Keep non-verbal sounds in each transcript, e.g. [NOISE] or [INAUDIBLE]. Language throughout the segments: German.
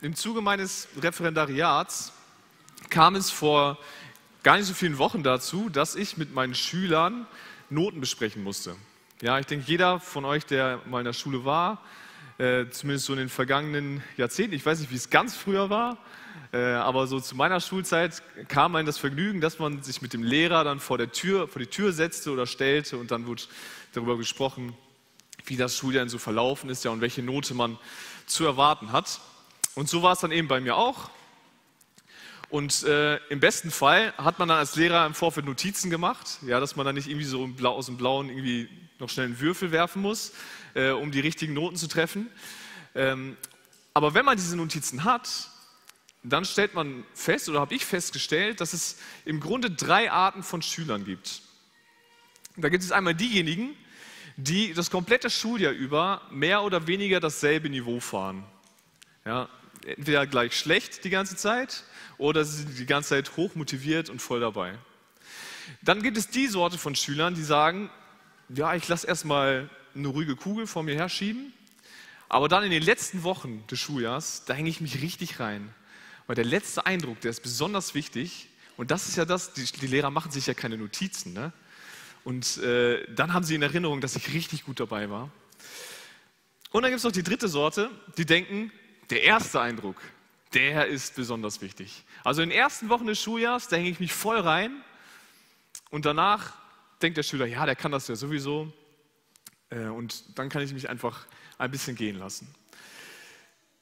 Im Zuge meines Referendariats kam es vor gar nicht so vielen Wochen dazu, dass ich mit meinen Schülern Noten besprechen musste. Ja, ich denke, jeder von euch, der mal in der Schule war, äh, zumindest so in den vergangenen Jahrzehnten, ich weiß nicht, wie es ganz früher war, äh, aber so zu meiner Schulzeit kam einem das Vergnügen, dass man sich mit dem Lehrer dann vor, der Tür, vor die Tür setzte oder stellte und dann wurde darüber gesprochen, wie das Schuljahr so verlaufen ist ja, und welche Note man zu erwarten hat. Und so war es dann eben bei mir auch. Und äh, im besten Fall hat man dann als Lehrer im Vorfeld Notizen gemacht, ja, dass man dann nicht irgendwie so aus dem Blauen irgendwie noch schnell einen Würfel werfen muss, äh, um die richtigen Noten zu treffen. Ähm, aber wenn man diese Notizen hat, dann stellt man fest, oder habe ich festgestellt, dass es im Grunde drei Arten von Schülern gibt. Da gibt es einmal diejenigen, die das komplette Schuljahr über mehr oder weniger dasselbe Niveau fahren. Ja, entweder gleich schlecht die ganze Zeit oder sie sind die ganze Zeit hoch motiviert und voll dabei. Dann gibt es die Sorte von Schülern, die sagen, ja, ich lasse erstmal eine ruhige Kugel vor mir herschieben, aber dann in den letzten Wochen des Schuljahrs, da hänge ich mich richtig rein. Weil der letzte Eindruck, der ist besonders wichtig. Und das ist ja das, die, die Lehrer machen sich ja keine Notizen. Ne? Und äh, dann haben sie in Erinnerung, dass ich richtig gut dabei war. Und dann gibt es noch die dritte Sorte, die denken, der erste Eindruck, der ist besonders wichtig. Also in den ersten Wochen des Schuljahrs, da hänge ich mich voll rein. Und danach denkt der Schüler, ja, der kann das ja sowieso. Äh, und dann kann ich mich einfach ein bisschen gehen lassen.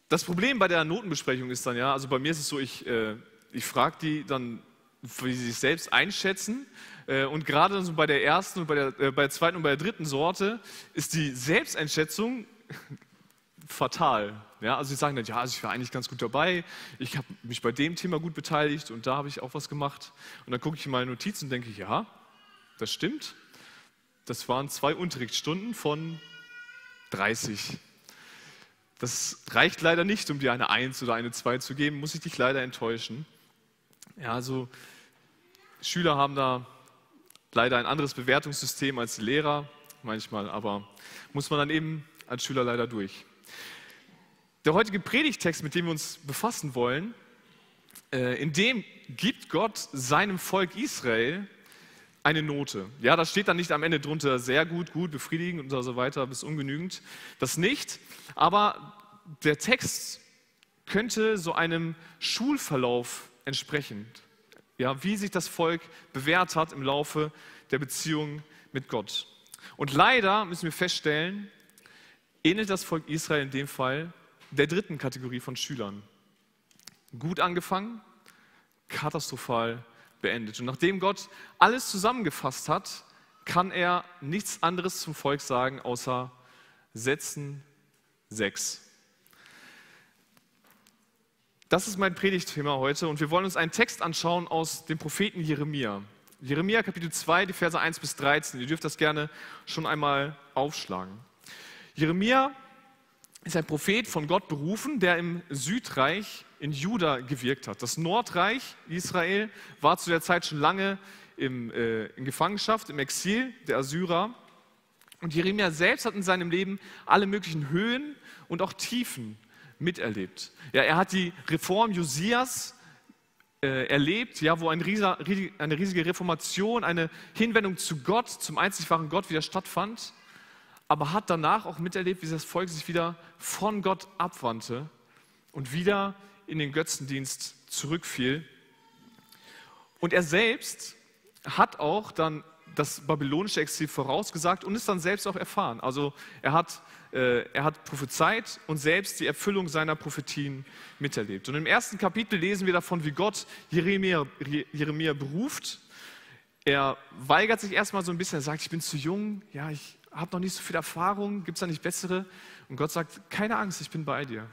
Das Problem bei der Notenbesprechung ist dann ja, also bei mir ist es so, ich, äh, ich frage die dann, wie sie sich selbst einschätzen. Äh, und gerade so bei der ersten und bei der, bei der zweiten und bei der dritten Sorte ist die Selbsteinschätzung [LAUGHS] fatal. Ja, also sie sagen dann, ja, also ich war eigentlich ganz gut dabei, ich habe mich bei dem Thema gut beteiligt und da habe ich auch was gemacht. Und dann gucke ich in meine Notizen und denke, ja, das stimmt. Das waren zwei Unterrichtsstunden von 30. Das reicht leider nicht, um dir eine 1 oder eine 2 zu geben, muss ich dich leider enttäuschen. Ja, also Schüler haben da leider ein anderes Bewertungssystem als die Lehrer manchmal, aber muss man dann eben als Schüler leider durch. Der heutige Predigtext, mit dem wir uns befassen wollen, äh, in dem gibt Gott seinem Volk Israel eine Note. Ja, da steht dann nicht am Ende drunter sehr gut, gut, befriedigend und so weiter bis ungenügend. Das nicht. Aber der Text könnte so einem Schulverlauf entsprechen. Ja, wie sich das Volk bewährt hat im Laufe der Beziehung mit Gott. Und leider müssen wir feststellen, ähnelt das Volk Israel in dem Fall der dritten Kategorie von Schülern. Gut angefangen, katastrophal beendet. Und nachdem Gott alles zusammengefasst hat, kann er nichts anderes zum Volk sagen, außer Sätzen 6. Das ist mein Predigtthema heute und wir wollen uns einen Text anschauen aus dem Propheten Jeremia. Jeremia Kapitel 2, die Verse 1 bis 13. Ihr dürft das gerne schon einmal aufschlagen. Jeremia ist ein Prophet von Gott berufen, der im Südreich in Juda gewirkt hat. Das Nordreich Israel war zu der Zeit schon lange im, äh, in Gefangenschaft, im Exil der Assyrer. Und Jeremia selbst hat in seinem Leben alle möglichen Höhen und auch Tiefen miterlebt. Ja, er hat die Reform Josias äh, erlebt, ja, wo ein rieser, eine riesige Reformation, eine Hinwendung zu Gott, zum einzig wahren Gott wieder stattfand aber hat danach auch miterlebt, wie das Volk sich wieder von Gott abwandte und wieder in den Götzendienst zurückfiel. Und er selbst hat auch dann das babylonische Exil vorausgesagt und ist dann selbst auch erfahren. Also er hat, äh, er hat prophezeit und selbst die Erfüllung seiner Prophetien miterlebt. Und im ersten Kapitel lesen wir davon, wie Gott Jeremia, Jeremia beruft. Er weigert sich erstmal so ein bisschen, er sagt, ich bin zu jung, ja, ich habe noch nicht so viel Erfahrung, gibt es da nicht bessere? Und Gott sagt, keine Angst, ich bin bei dir.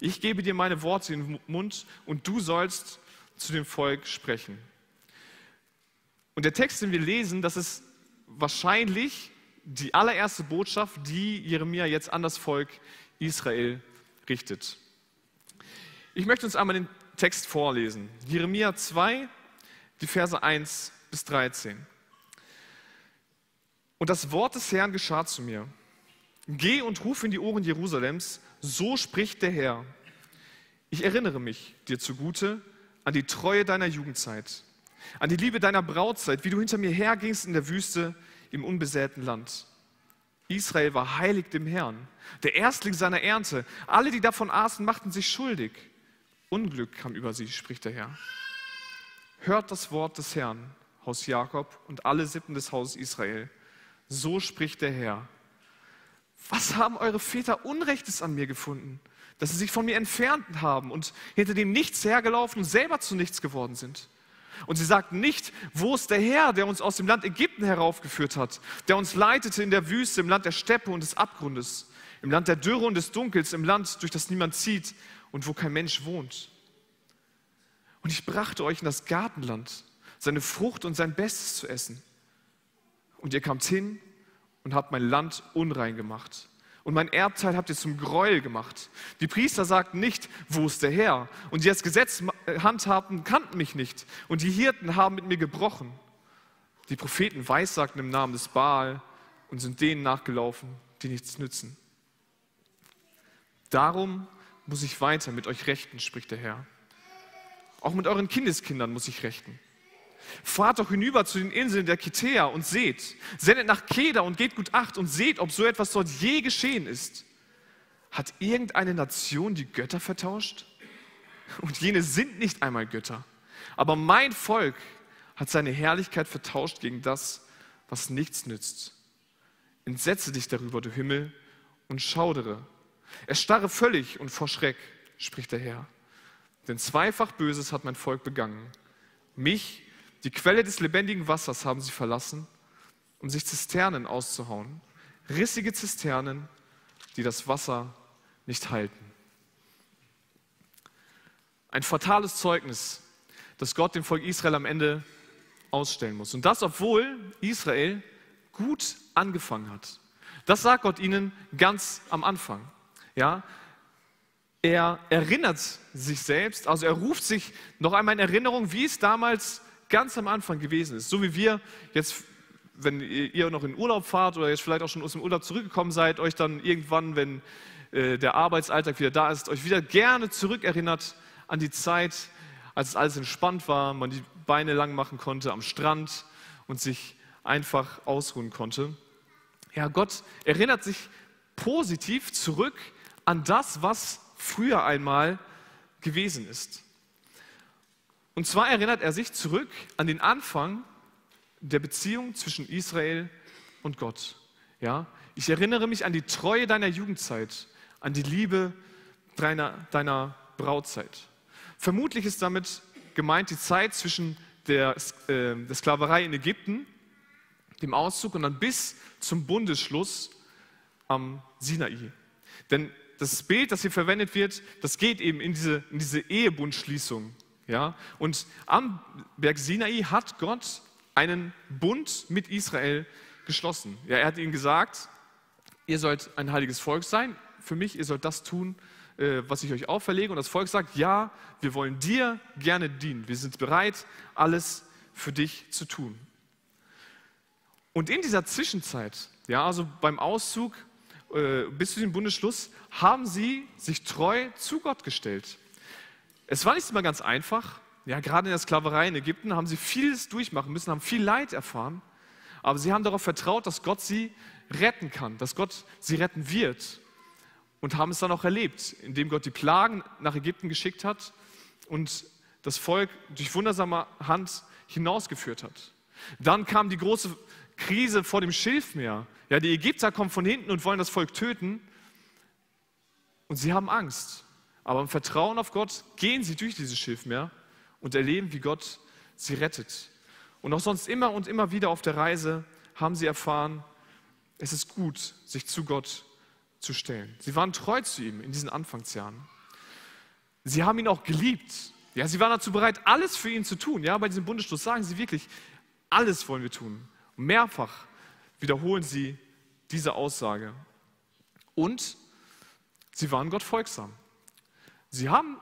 Ich gebe dir meine Worte in den Mund und du sollst zu dem Volk sprechen. Und der Text, den wir lesen, das ist wahrscheinlich die allererste Botschaft, die Jeremia jetzt an das Volk Israel richtet. Ich möchte uns einmal den Text vorlesen. Jeremia 2, die Verse 1 bis 13. Und das Wort des Herrn geschah zu mir. Geh und ruf in die Ohren Jerusalems, so spricht der Herr. Ich erinnere mich dir zugute an die Treue deiner Jugendzeit, an die Liebe deiner Brautzeit, wie du hinter mir hergingst in der Wüste im unbesäten Land. Israel war heilig dem Herrn, der Erstling seiner Ernte. Alle, die davon aßen, machten sich schuldig. Unglück kam über sie, spricht der Herr. Hört das Wort des Herrn, Haus Jakob und alle Sippen des Hauses Israel. So spricht der Herr. Was haben eure Väter Unrechtes an mir gefunden, dass sie sich von mir entfernt haben und hinter dem Nichts hergelaufen und selber zu nichts geworden sind? Und sie sagten nicht, wo ist der Herr, der uns aus dem Land Ägypten heraufgeführt hat, der uns leitete in der Wüste, im Land der Steppe und des Abgrundes, im Land der Dürre und des Dunkels, im Land, durch das niemand zieht und wo kein Mensch wohnt. Und ich brachte euch in das Gartenland, seine Frucht und sein Bestes zu essen. Und ihr kamt hin und habt mein Land unrein gemacht. Und mein Erbteil habt ihr zum Gräuel gemacht. Die Priester sagten nicht, wo ist der Herr? Und die das Gesetz handhabten, kannten mich nicht. Und die Hirten haben mit mir gebrochen. Die Propheten weissagten im Namen des Baal und sind denen nachgelaufen, die nichts nützen. Darum muss ich weiter mit euch rechten, spricht der Herr. Auch mit euren Kindeskindern muss ich rechten. Fahrt doch hinüber zu den Inseln der Kitea und seht. Sendet nach Keda und geht gut acht und seht, ob so etwas dort je geschehen ist. Hat irgendeine Nation die Götter vertauscht? Und jene sind nicht einmal Götter. Aber mein Volk hat seine Herrlichkeit vertauscht gegen das, was nichts nützt. Entsetze dich darüber, du Himmel, und schaudere. Erstarre völlig und vor Schreck, spricht der Herr. Denn zweifach Böses hat mein Volk begangen. Mich, die Quelle des lebendigen Wassers, haben sie verlassen, um sich Zisternen auszuhauen. Rissige Zisternen, die das Wasser nicht halten. Ein fatales Zeugnis, das Gott dem Volk Israel am Ende ausstellen muss. Und das, obwohl Israel gut angefangen hat. Das sagt Gott ihnen ganz am Anfang. Ja, er erinnert sich selbst, also er ruft sich noch einmal in Erinnerung, wie es damals ganz am Anfang gewesen ist. So wie wir jetzt, wenn ihr noch in Urlaub fahrt oder jetzt vielleicht auch schon aus dem Urlaub zurückgekommen seid, euch dann irgendwann, wenn äh, der Arbeitsalltag wieder da ist, euch wieder gerne zurückerinnert an die Zeit, als es alles entspannt war, man die Beine lang machen konnte am Strand und sich einfach ausruhen konnte. Ja, Gott erinnert sich positiv zurück an das, was früher einmal gewesen ist. Und zwar erinnert er sich zurück an den Anfang der Beziehung zwischen Israel und Gott. Ja, ich erinnere mich an die Treue deiner Jugendzeit, an die Liebe deiner, deiner Brautzeit. Vermutlich ist damit gemeint die Zeit zwischen der, äh, der Sklaverei in Ägypten, dem Auszug und dann bis zum Bundesschluss am Sinai. Denn das Bild, das hier verwendet wird, das geht eben in diese, in diese Ehebundschließung. Ja? Und am Berg Sinai hat Gott einen Bund mit Israel geschlossen. Ja, er hat ihnen gesagt, ihr sollt ein heiliges Volk sein für mich, ihr sollt das tun, äh, was ich euch auferlege. Und das Volk sagt, ja, wir wollen dir gerne dienen. Wir sind bereit, alles für dich zu tun. Und in dieser Zwischenzeit, ja, also beim Auszug äh, bis zu dem Bundesschluss, haben sie sich treu zu Gott gestellt. Es war nicht immer ganz einfach. Ja, gerade in der Sklaverei in Ägypten haben sie vieles durchmachen müssen, haben viel Leid erfahren. Aber sie haben darauf vertraut, dass Gott sie retten kann, dass Gott sie retten wird. Und haben es dann auch erlebt, indem Gott die Plagen nach Ägypten geschickt hat und das Volk durch wundersame Hand hinausgeführt hat. Dann kam die große Krise vor dem Schilfmeer. Ja, die Ägypter kommen von hinten und wollen das Volk töten. Und sie haben Angst. Aber im Vertrauen auf Gott gehen sie durch dieses Schilfmeer und erleben, wie Gott sie rettet. Und auch sonst immer und immer wieder auf der Reise haben sie erfahren, es ist gut, sich zu Gott zu stellen. Sie waren treu zu ihm in diesen Anfangsjahren. Sie haben ihn auch geliebt. Ja, sie waren dazu bereit, alles für ihn zu tun. Ja, bei diesem Bundesschluss sagen sie wirklich, alles wollen wir tun. Und mehrfach wiederholen sie diese Aussage. Und sie waren Gott folgsam. Sie haben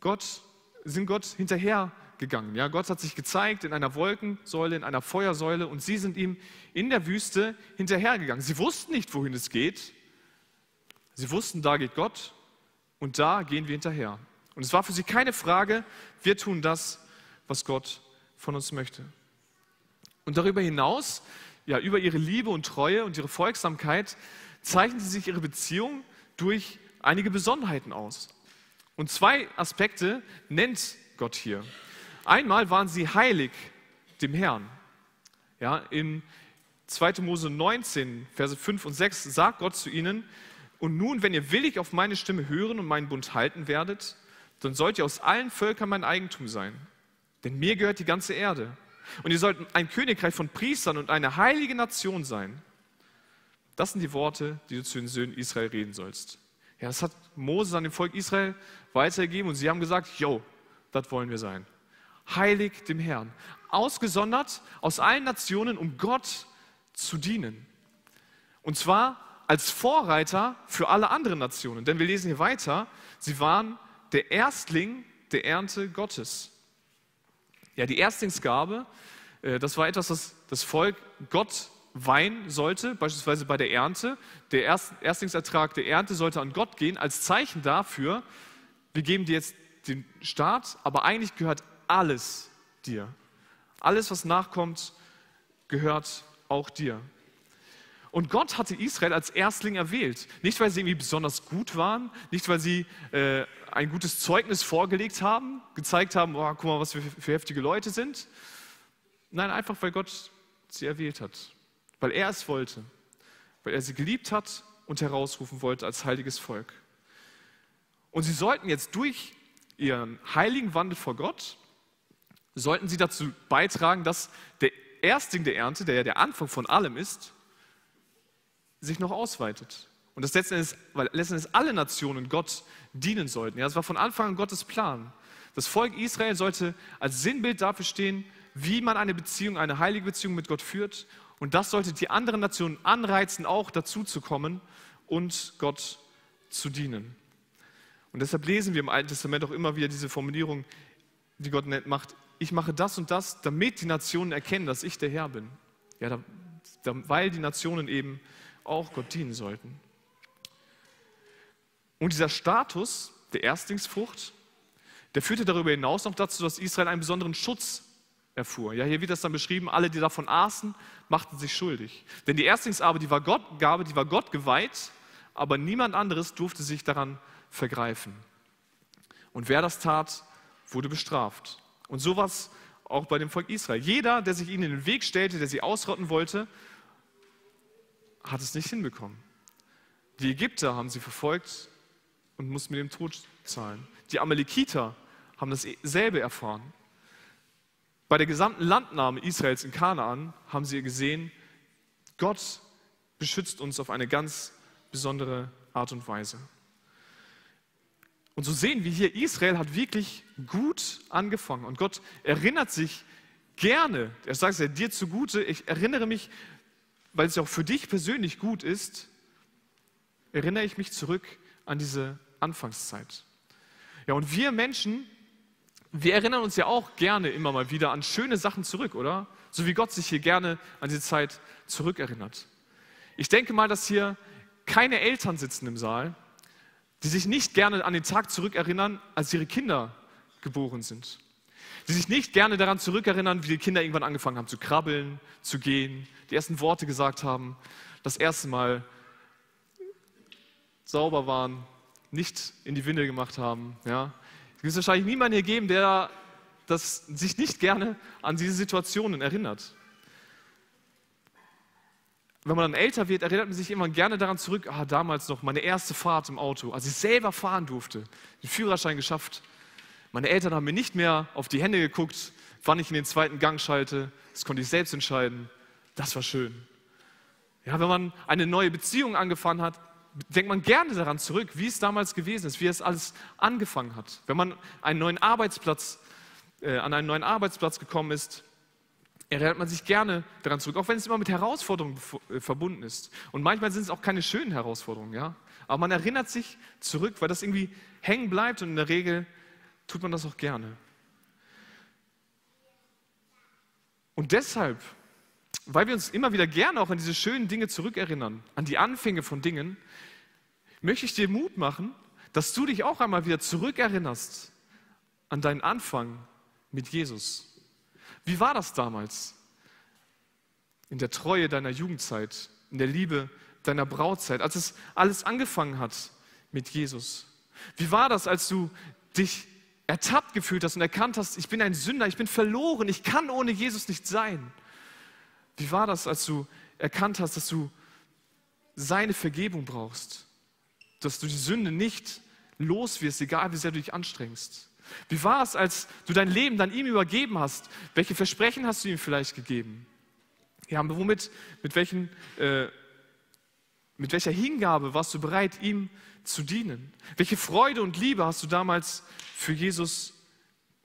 Gott, sind Gott hinterhergegangen. Ja, Gott hat sich gezeigt in einer Wolkensäule, in einer Feuersäule und sie sind ihm in der Wüste hinterhergegangen. Sie wussten nicht, wohin es geht. Sie wussten, da geht Gott. Und da gehen wir hinterher. Und es war für sie keine Frage, wir tun das, was Gott von uns möchte. Und darüber hinaus, ja, über ihre Liebe und Treue und ihre Folgsamkeit, zeichnen sie sich ihre Beziehung durch einige Besonderheiten aus. Und zwei Aspekte nennt Gott hier. Einmal waren sie heilig dem Herrn. Ja, in 2. Mose 19, Verse 5 und 6 sagt Gott zu ihnen, und nun, wenn ihr willig auf meine Stimme hören und meinen Bund halten werdet, dann sollt ihr aus allen Völkern mein Eigentum sein. Denn mir gehört die ganze Erde. Und ihr sollt ein Königreich von Priestern und eine heilige Nation sein. Das sind die Worte, die du zu den Söhnen Israel reden sollst. Ja, das hat Moses an dem Volk Israel weitergegeben und sie haben gesagt, jo, das wollen wir sein. Heilig dem Herrn. Ausgesondert aus allen Nationen, um Gott zu dienen. Und zwar als Vorreiter für alle anderen Nationen. Denn wir lesen hier weiter, sie waren der Erstling der Ernte Gottes. Ja, die Erstlingsgabe, äh, das war etwas, was das Volk Gott weihen sollte, beispielsweise bei der Ernte. Der Erstlingsertrag der Ernte sollte an Gott gehen, als Zeichen dafür, wir geben dir jetzt den Staat, aber eigentlich gehört alles dir. Alles, was nachkommt, gehört auch dir. Und Gott hatte Israel als Erstling erwählt. Nicht, weil sie irgendwie besonders gut waren, nicht, weil sie äh, ein gutes Zeugnis vorgelegt haben, gezeigt haben, oh, guck mal, was wir für heftige Leute sind. Nein, einfach, weil Gott sie erwählt hat. Weil er es wollte. Weil er sie geliebt hat und herausrufen wollte als heiliges Volk. Und sie sollten jetzt durch ihren heiligen Wandel vor Gott, sollten sie dazu beitragen, dass der Erstling der Ernte, der ja der Anfang von allem ist, sich noch ausweitet. Und das letzten Endes, weil letzten Endes alle Nationen Gott dienen sollten. Ja, das war von Anfang an Gottes Plan. Das Volk Israel sollte als Sinnbild dafür stehen, wie man eine Beziehung, eine heilige Beziehung mit Gott führt. Und das sollte die anderen Nationen anreizen, auch dazu zu kommen und Gott zu dienen. Und deshalb lesen wir im Alten Testament auch immer wieder diese Formulierung, die Gott macht, ich mache das und das, damit die Nationen erkennen, dass ich der Herr bin. Ja, da, da, weil die Nationen eben auch Gott dienen sollten. Und dieser Status der Erstlingsfrucht, der führte darüber hinaus noch dazu, dass Israel einen besonderen Schutz erfuhr. Ja, hier wird das dann beschrieben, alle, die davon aßen, machten sich schuldig. Denn die Erstlingsgabe, die war Gott, Gabe, die war Gott geweiht, aber niemand anderes durfte sich daran vergreifen. Und wer das tat, wurde bestraft. Und sowas auch bei dem Volk Israel. Jeder, der sich ihnen in den Weg stellte, der sie ausrotten wollte, hat es nicht hinbekommen. Die Ägypter haben sie verfolgt und mussten mit dem Tod zahlen. Die Amalekiter haben dasselbe erfahren. Bei der gesamten Landnahme Israels in Kanaan haben sie gesehen, Gott beschützt uns auf eine ganz besondere Art und Weise. Und so sehen wir hier, Israel hat wirklich gut angefangen. Und Gott erinnert sich gerne, er sagt es dir zugute, ich erinnere mich, weil es auch für dich persönlich gut ist, erinnere ich mich zurück an diese Anfangszeit. Ja, und wir Menschen, wir erinnern uns ja auch gerne immer mal wieder an schöne Sachen zurück, oder? So wie Gott sich hier gerne an diese Zeit zurückerinnert. Ich denke mal, dass hier keine Eltern sitzen im Saal, die sich nicht gerne an den Tag zurückerinnern, als ihre Kinder geboren sind. Die sich nicht gerne daran zurückerinnern, wie die Kinder irgendwann angefangen haben zu krabbeln, zu gehen, die ersten Worte gesagt haben, das erste Mal sauber waren, nicht in die Windel gemacht haben. Ja. Es wird wahrscheinlich niemanden hier geben, der das, sich nicht gerne an diese Situationen erinnert. Wenn man dann älter wird, erinnert man sich immer gerne daran zurück, ah, damals noch meine erste Fahrt im Auto, als ich selber fahren durfte, den Führerschein geschafft. Meine Eltern haben mir nicht mehr auf die Hände geguckt, wann ich in den zweiten Gang schalte. Das konnte ich selbst entscheiden. Das war schön. Ja, wenn man eine neue Beziehung angefangen hat, denkt man gerne daran zurück, wie es damals gewesen ist, wie es alles angefangen hat. Wenn man einen neuen Arbeitsplatz, äh, an einen neuen Arbeitsplatz gekommen ist, erinnert man sich gerne daran zurück, auch wenn es immer mit Herausforderungen äh, verbunden ist. Und manchmal sind es auch keine schönen Herausforderungen, ja. Aber man erinnert sich zurück, weil das irgendwie hängen bleibt und in der Regel tut man das auch gerne. Und deshalb, weil wir uns immer wieder gerne auch an diese schönen Dinge zurückerinnern, an die Anfänge von Dingen, möchte ich dir Mut machen, dass du dich auch einmal wieder zurückerinnerst an deinen Anfang mit Jesus. Wie war das damals? In der Treue deiner Jugendzeit, in der Liebe deiner Brautzeit, als es alles angefangen hat mit Jesus. Wie war das, als du dich ertappt gefühlt hast und erkannt hast, ich bin ein Sünder, ich bin verloren, ich kann ohne Jesus nicht sein? Wie war das, als du erkannt hast, dass du seine Vergebung brauchst, dass du die Sünde nicht los wirst, egal wie sehr du dich anstrengst? Wie war es, als du dein Leben dann ihm übergeben hast? Welche Versprechen hast du ihm vielleicht gegeben? Ja, womit, mit, welchen, äh, mit welcher Hingabe warst du bereit, ihm zu dienen? Welche Freude und Liebe hast du damals für Jesus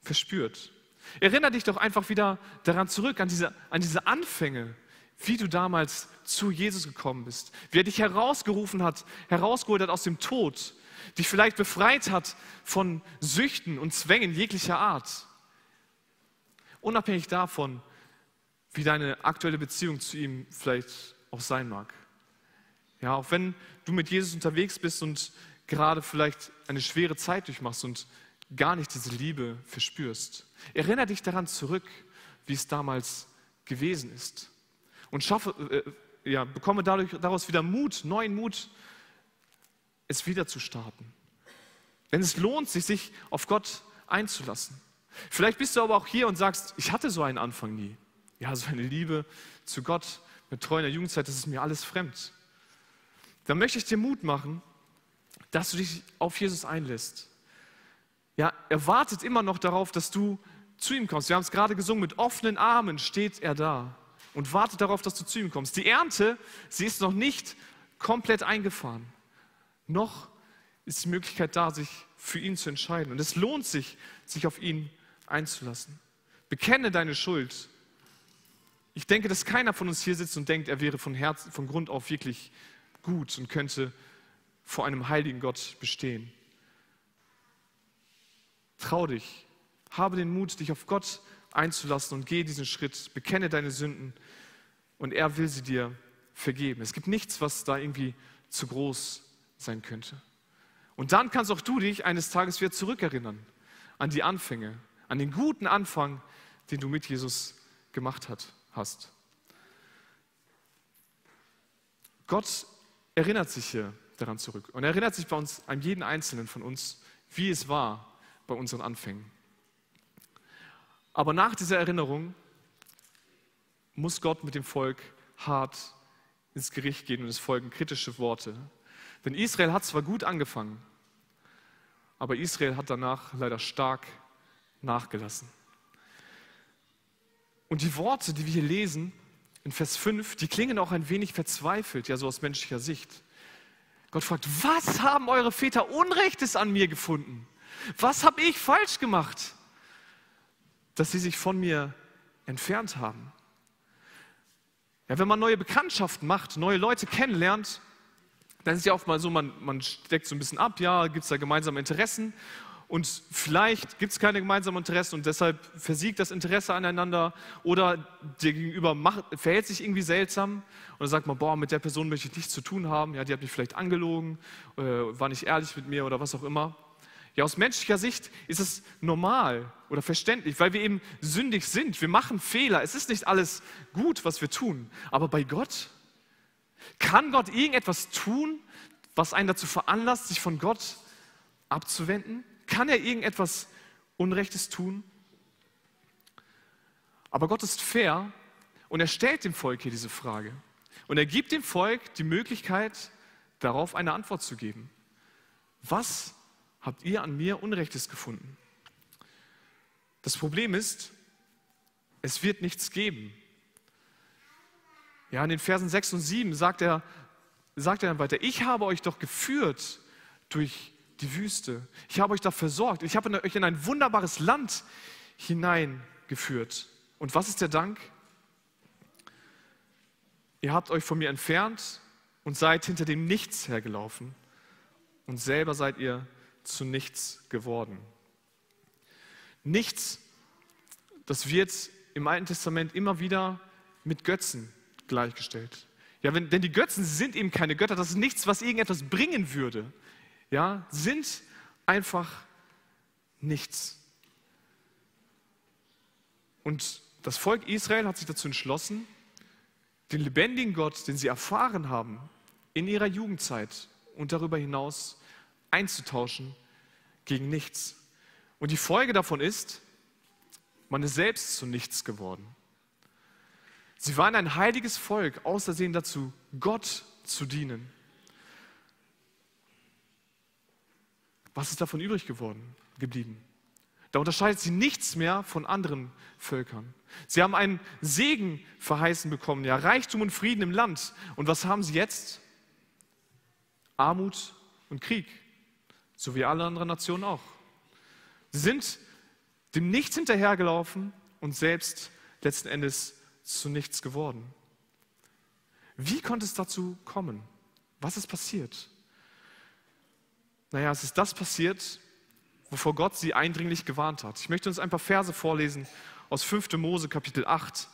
verspürt? Erinner dich doch einfach wieder daran zurück, an diese, an diese Anfänge, wie du damals zu Jesus gekommen bist, wie er dich herausgerufen hat, herausgeholt hat aus dem Tod, dich vielleicht befreit hat von Süchten und Zwängen jeglicher Art. Unabhängig davon, wie deine aktuelle Beziehung zu ihm vielleicht auch sein mag. Ja, auch wenn du mit Jesus unterwegs bist und gerade vielleicht eine schwere Zeit durchmachst und gar nicht diese Liebe verspürst. Erinnere dich daran zurück, wie es damals gewesen ist. Und schaffe, äh, ja, bekomme dadurch, daraus wieder Mut, neuen Mut, es wieder zu starten. Denn es lohnt sich, sich auf Gott einzulassen. Vielleicht bist du aber auch hier und sagst, ich hatte so einen Anfang nie. Ja, so eine Liebe zu Gott mit Treu in der Jugendzeit, das ist mir alles fremd. Dann möchte ich dir Mut machen, dass du dich auf Jesus einlässt. Ja, er wartet immer noch darauf, dass du zu ihm kommst. Wir haben es gerade gesungen, mit offenen Armen steht er da und wartet darauf, dass du zu ihm kommst. Die Ernte, sie ist noch nicht komplett eingefahren noch ist die Möglichkeit da, sich für ihn zu entscheiden. Und es lohnt sich, sich auf ihn einzulassen. Bekenne deine Schuld. Ich denke, dass keiner von uns hier sitzt und denkt, er wäre von, Herz, von Grund auf wirklich gut und könnte vor einem heiligen Gott bestehen. Trau dich, habe den Mut, dich auf Gott einzulassen und geh diesen Schritt. Bekenne deine Sünden und er will sie dir vergeben. Es gibt nichts, was da irgendwie zu groß sein könnte. Und dann kannst auch du dich eines Tages wieder zurückerinnern an die Anfänge, an den guten Anfang, den du mit Jesus gemacht hat, hast. Gott erinnert sich hier daran zurück und er erinnert sich bei uns, an jeden Einzelnen von uns, wie es war bei unseren Anfängen. Aber nach dieser Erinnerung muss Gott mit dem Volk hart ins Gericht gehen und es folgen kritische Worte. Denn Israel hat zwar gut angefangen, aber Israel hat danach leider stark nachgelassen. Und die Worte, die wir hier lesen, in Vers 5, die klingen auch ein wenig verzweifelt, ja so aus menschlicher Sicht. Gott fragt, was haben eure Väter Unrechtes an mir gefunden? Was habe ich falsch gemacht, dass sie sich von mir entfernt haben? Ja, wenn man neue Bekanntschaften macht, neue Leute kennenlernt, dann ist ja oft mal so, man, man steckt so ein bisschen ab, ja, gibt es da gemeinsame Interessen und vielleicht gibt es keine gemeinsamen Interessen und deshalb versiegt das Interesse aneinander oder der Gegenüber macht, verhält sich irgendwie seltsam und dann sagt man, boah, mit der Person möchte ich nichts zu tun haben, ja, die hat mich vielleicht angelogen, äh, war nicht ehrlich mit mir oder was auch immer. Ja, aus menschlicher Sicht ist es normal oder verständlich, weil wir eben sündig sind. Wir machen Fehler. Es ist nicht alles gut, was wir tun. Aber bei Gott, kann Gott irgendetwas tun, was einen dazu veranlasst, sich von Gott abzuwenden? Kann er irgendetwas Unrechtes tun? Aber Gott ist fair und er stellt dem Volk hier diese Frage. Und er gibt dem Volk die Möglichkeit, darauf eine Antwort zu geben. Was habt ihr an mir Unrechtes gefunden? Das Problem ist, es wird nichts geben. Ja, in den Versen 6 und 7 sagt er, sagt er dann weiter, ich habe euch doch geführt durch die Wüste. Ich habe euch da versorgt. Ich habe euch in ein wunderbares Land hineingeführt. Und was ist der Dank? Ihr habt euch von mir entfernt und seid hinter dem Nichts hergelaufen. Und selber seid ihr nichts geworden. Nichts, das wird im Alten Testament immer wieder mit Götzen gleichgestellt. Ja, wenn, denn die Götzen sind eben keine Götter, das ist nichts, was irgendetwas bringen würde ja, sind einfach nichts. Und das Volk Israel hat sich dazu entschlossen, den lebendigen Gott, den sie erfahren haben in ihrer Jugendzeit und darüber hinaus einzutauschen gegen nichts. Und die Folge davon ist, man ist selbst zu nichts geworden. Sie waren ein heiliges Volk, außersehen dazu, Gott zu dienen. Was ist davon übrig geworden, geblieben? Da unterscheidet sie nichts mehr von anderen Völkern. Sie haben einen Segen verheißen bekommen, ja, Reichtum und Frieden im Land. Und was haben sie jetzt? Armut und Krieg, so wie alle anderen Nationen auch. Sie sind dem Nichts hinterhergelaufen und selbst letzten Endes zu nichts geworden. Wie konnte es dazu kommen? Was ist passiert? Naja, es ist das passiert, wovor Gott sie eindringlich gewarnt hat. Ich möchte uns ein paar Verse vorlesen aus 5. Mose Kapitel 8,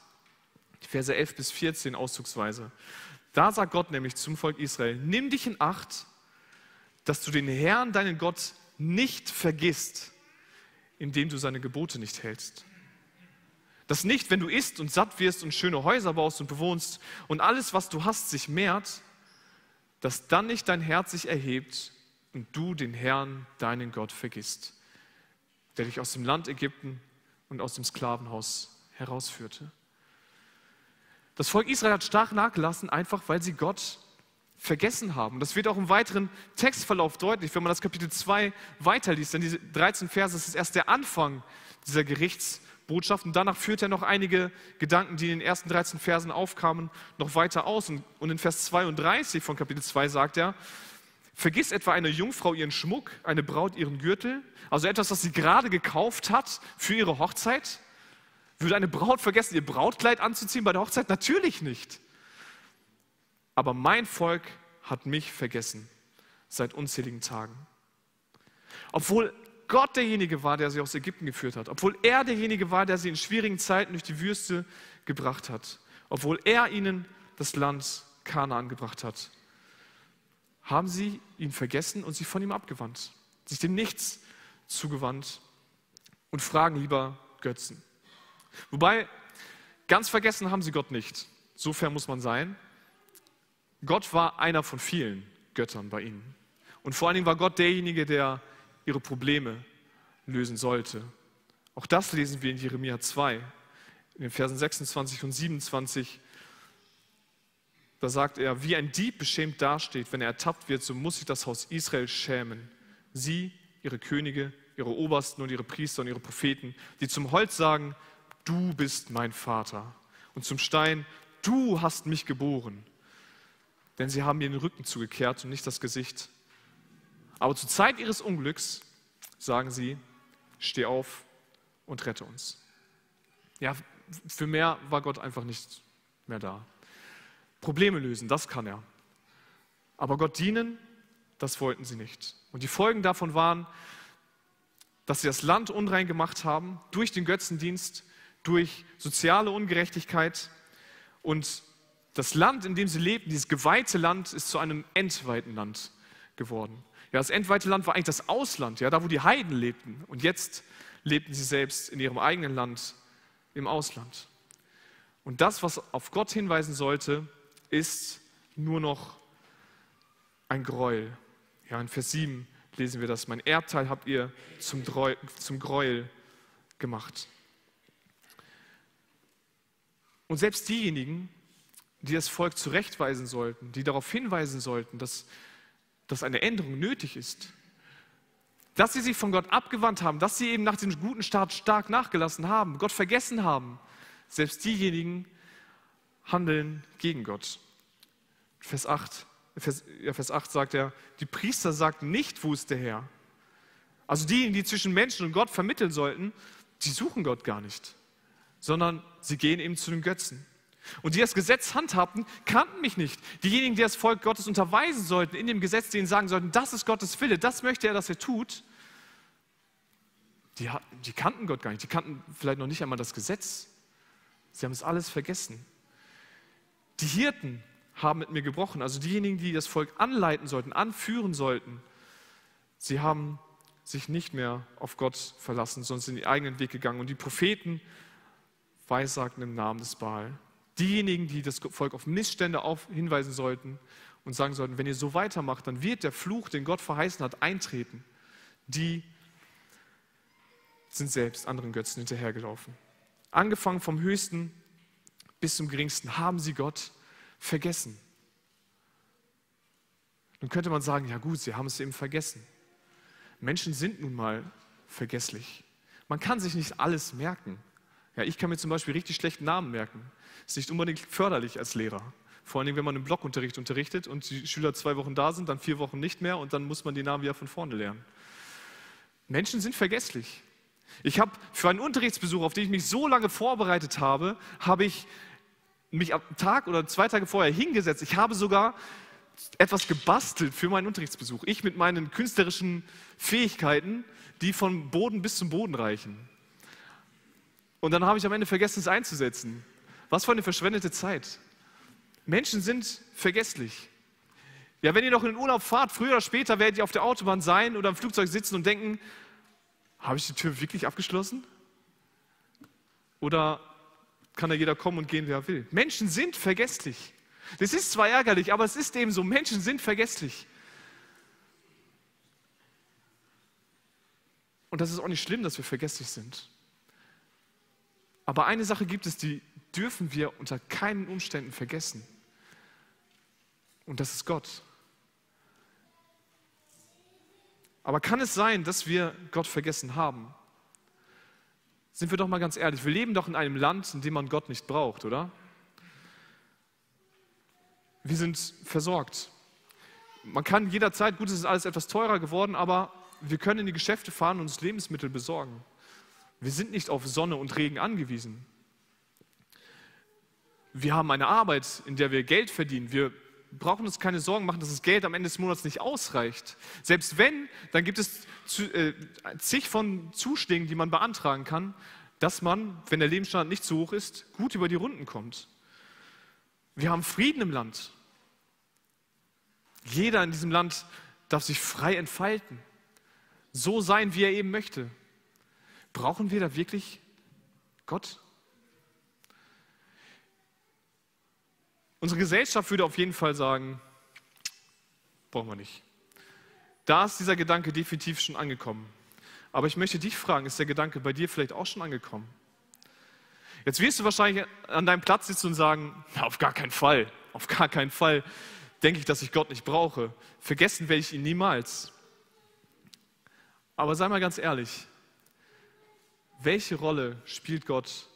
die Verse 11 bis 14 auszugsweise. Da sagt Gott nämlich zum Volk Israel, nimm dich in Acht, dass du den Herrn, deinen Gott, nicht vergisst, indem du seine Gebote nicht hältst. Dass nicht, wenn du isst und satt wirst und schöne Häuser baust und bewohnst und alles, was du hast, sich mehrt, dass dann nicht dein Herz sich erhebt und du den Herrn, deinen Gott, vergisst, der dich aus dem Land Ägypten und aus dem Sklavenhaus herausführte. Das Volk Israel hat stark nachgelassen, einfach weil sie Gott vergessen haben. Das wird auch im weiteren Textverlauf deutlich, wenn man das Kapitel 2 weiterliest. Denn diese 13 Verse, das ist erst der Anfang dieser Gerichtsbotschaft. Und danach führt er noch einige Gedanken, die in den ersten 13 Versen aufkamen, noch weiter aus. Und in Vers 32 von Kapitel 2 sagt er, Vergisst etwa eine Jungfrau ihren Schmuck, eine Braut ihren Gürtel, also etwas, was sie gerade gekauft hat für ihre Hochzeit? Würde eine Braut vergessen, ihr Brautkleid anzuziehen bei der Hochzeit? Natürlich nicht. Aber mein Volk hat mich vergessen seit unzähligen Tagen. Obwohl Gott derjenige war, der sie aus Ägypten geführt hat, obwohl er derjenige war, der sie in schwierigen Zeiten durch die Wüste gebracht hat, obwohl er ihnen das Land Kanaan gebracht hat, haben sie ihn vergessen und sich von ihm abgewandt, sich dem Nichts zugewandt und fragen lieber Götzen. Wobei, ganz vergessen haben sie Gott nicht. So fair muss man sein. Gott war einer von vielen Göttern bei ihnen. Und vor allen Dingen war Gott derjenige, der ihre Probleme lösen sollte. Auch das lesen wir in Jeremia 2, in den Versen 26 und 27. Da sagt er, wie ein Dieb beschämt dasteht, wenn er ertappt wird, so muss sich das Haus Israel schämen. Sie, ihre Könige, ihre Obersten und ihre Priester und ihre Propheten, die zum Holz sagen, du bist mein Vater. Und zum Stein, du hast mich geboren. Denn sie haben mir den Rücken zugekehrt und nicht das Gesicht. Aber zur Zeit ihres Unglücks sagen sie, steh auf und rette uns. Ja, für mehr war Gott einfach nicht mehr da. Probleme lösen, das kann er. Aber Gott dienen, das wollten sie nicht. Und die Folgen davon waren, dass sie das Land unrein gemacht haben durch den Götzendienst, durch soziale Ungerechtigkeit. Und das Land, in dem sie lebten, dieses geweihte Land, ist zu einem entweihten Land geworden. Ja, das entweihte Land war eigentlich das Ausland, ja, da wo die Heiden lebten. Und jetzt lebten sie selbst in ihrem eigenen Land im Ausland. Und das, was auf Gott hinweisen sollte, ist nur noch ein Gräuel. Ja, in Vers 7 lesen wir das. Mein Erbteil habt ihr zum, Dreu, zum Gräuel gemacht. Und selbst diejenigen, die das Volk zurechtweisen sollten, die darauf hinweisen sollten, dass, dass eine Änderung nötig ist, dass sie sich von Gott abgewandt haben, dass sie eben nach dem guten Start stark nachgelassen haben, Gott vergessen haben, selbst diejenigen handeln gegen Gott. Vers 8, Vers, ja, Vers 8 sagt er, die Priester sagten nicht, wo ist der Herr. Also diejenigen, die zwischen Menschen und Gott vermitteln sollten, die suchen Gott gar nicht, sondern sie gehen eben zu den Götzen. Und die das Gesetz handhabten, kannten mich nicht. Diejenigen, die das Volk Gottes unterweisen sollten in dem Gesetz, denen sagen sollten, das ist Gottes Wille, das möchte er, dass er tut, die, die kannten Gott gar nicht. Die kannten vielleicht noch nicht einmal das Gesetz. Sie haben es alles vergessen. Die Hirten haben mit mir gebrochen, also diejenigen, die das Volk anleiten sollten, anführen sollten, Sie haben sich nicht mehr auf Gott verlassen, sondern sind den eigenen Weg gegangen. Und die Propheten weissagten im Namen des Baal. Diejenigen, die das Volk auf Missstände auf, hinweisen sollten und sagen sollten, wenn ihr so weitermacht, dann wird der Fluch, den Gott verheißen hat, eintreten. Die sind selbst anderen Götzen hinterhergelaufen. Angefangen vom Höchsten bis zum Geringsten haben sie Gott vergessen. Nun könnte man sagen, ja gut, sie haben es eben vergessen. Menschen sind nun mal vergesslich. Man kann sich nicht alles merken. Ja, ich kann mir zum Beispiel richtig schlechten Namen merken. Ist nicht unbedingt förderlich als Lehrer. Vor allem, wenn man im Blockunterricht unterrichtet und die Schüler zwei Wochen da sind, dann vier Wochen nicht mehr und dann muss man die Namen wieder von vorne lernen. Menschen sind vergesslich. Ich habe für einen Unterrichtsbesuch, auf den ich mich so lange vorbereitet habe, habe ich mich am Tag oder zwei Tage vorher hingesetzt. Ich habe sogar etwas gebastelt für meinen Unterrichtsbesuch. Ich mit meinen künstlerischen Fähigkeiten, die vom Boden bis zum Boden reichen. Und dann habe ich am Ende vergessen, es einzusetzen. Was für eine verschwendete Zeit. Menschen sind vergesslich. Ja, wenn ihr noch in den Urlaub fahrt, früher oder später werdet ihr auf der Autobahn sein oder im Flugzeug sitzen und denken, habe ich die Tür wirklich abgeschlossen? Oder kann da jeder kommen und gehen, wer will? Menschen sind vergesslich. Das ist zwar ärgerlich, aber es ist eben so, Menschen sind vergesslich. Und das ist auch nicht schlimm, dass wir vergesslich sind. Aber eine Sache gibt es, die dürfen wir unter keinen Umständen vergessen. Und das ist Gott. Aber kann es sein, dass wir Gott vergessen haben? Sind wir doch mal ganz ehrlich, wir leben doch in einem Land, in dem man Gott nicht braucht, oder? Wir sind versorgt. Man kann jederzeit, gut, es ist alles etwas teurer geworden, aber wir können in die Geschäfte fahren und uns Lebensmittel besorgen. Wir sind nicht auf Sonne und Regen angewiesen. Wir haben eine Arbeit, in der wir Geld verdienen. Wir brauchen uns keine Sorgen machen, dass das Geld am Ende des Monats nicht ausreicht. Selbst wenn, dann gibt es äh, zig von Zuschlägen, die man beantragen kann, dass man, wenn der Lebensstandard nicht zu hoch ist, gut über die Runden kommt. Wir haben Frieden im Land. Jeder in diesem Land darf sich frei entfalten, so sein, wie er eben möchte. Brauchen wir da wirklich Gott? Unsere Gesellschaft würde auf jeden Fall sagen, brauchen wir nicht. Da ist dieser Gedanke definitiv schon angekommen. Aber ich möchte dich fragen, ist der Gedanke bei dir vielleicht auch schon angekommen? Jetzt wirst du wahrscheinlich an deinem Platz sitzen und sagen, na, auf gar keinen Fall, auf gar keinen Fall denke ich, dass ich Gott nicht brauche. Vergessen werde ich ihn niemals. Aber sei mal ganz ehrlich, welche Rolle spielt Gott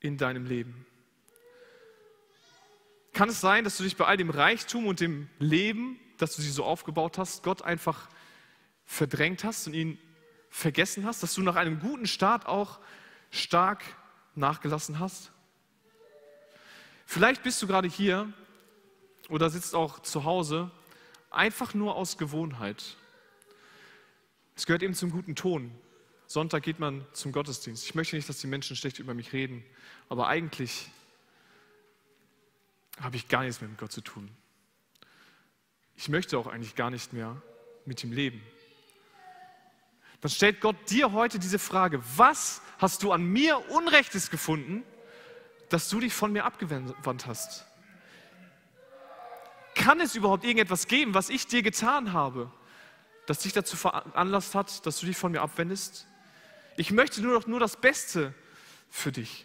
in deinem Leben? Kann es sein, dass du dich bei all dem Reichtum und dem Leben, das du sie so aufgebaut hast, Gott einfach verdrängt hast und ihn vergessen hast, dass du nach einem guten Start auch stark nachgelassen hast? Vielleicht bist du gerade hier oder sitzt auch zu Hause einfach nur aus Gewohnheit. Es gehört eben zum guten Ton. Sonntag geht man zum Gottesdienst. Ich möchte nicht, dass die Menschen schlecht über mich reden, aber eigentlich habe ich gar nichts mehr mit Gott zu tun. Ich möchte auch eigentlich gar nicht mehr mit ihm leben. Dann stellt Gott dir heute diese Frage, was hast du an mir Unrechtes gefunden, dass du dich von mir abgewandt hast? Kann es überhaupt irgendetwas geben, was ich dir getan habe, das dich dazu veranlasst hat, dass du dich von mir abwendest? Ich möchte nur noch nur das Beste für dich.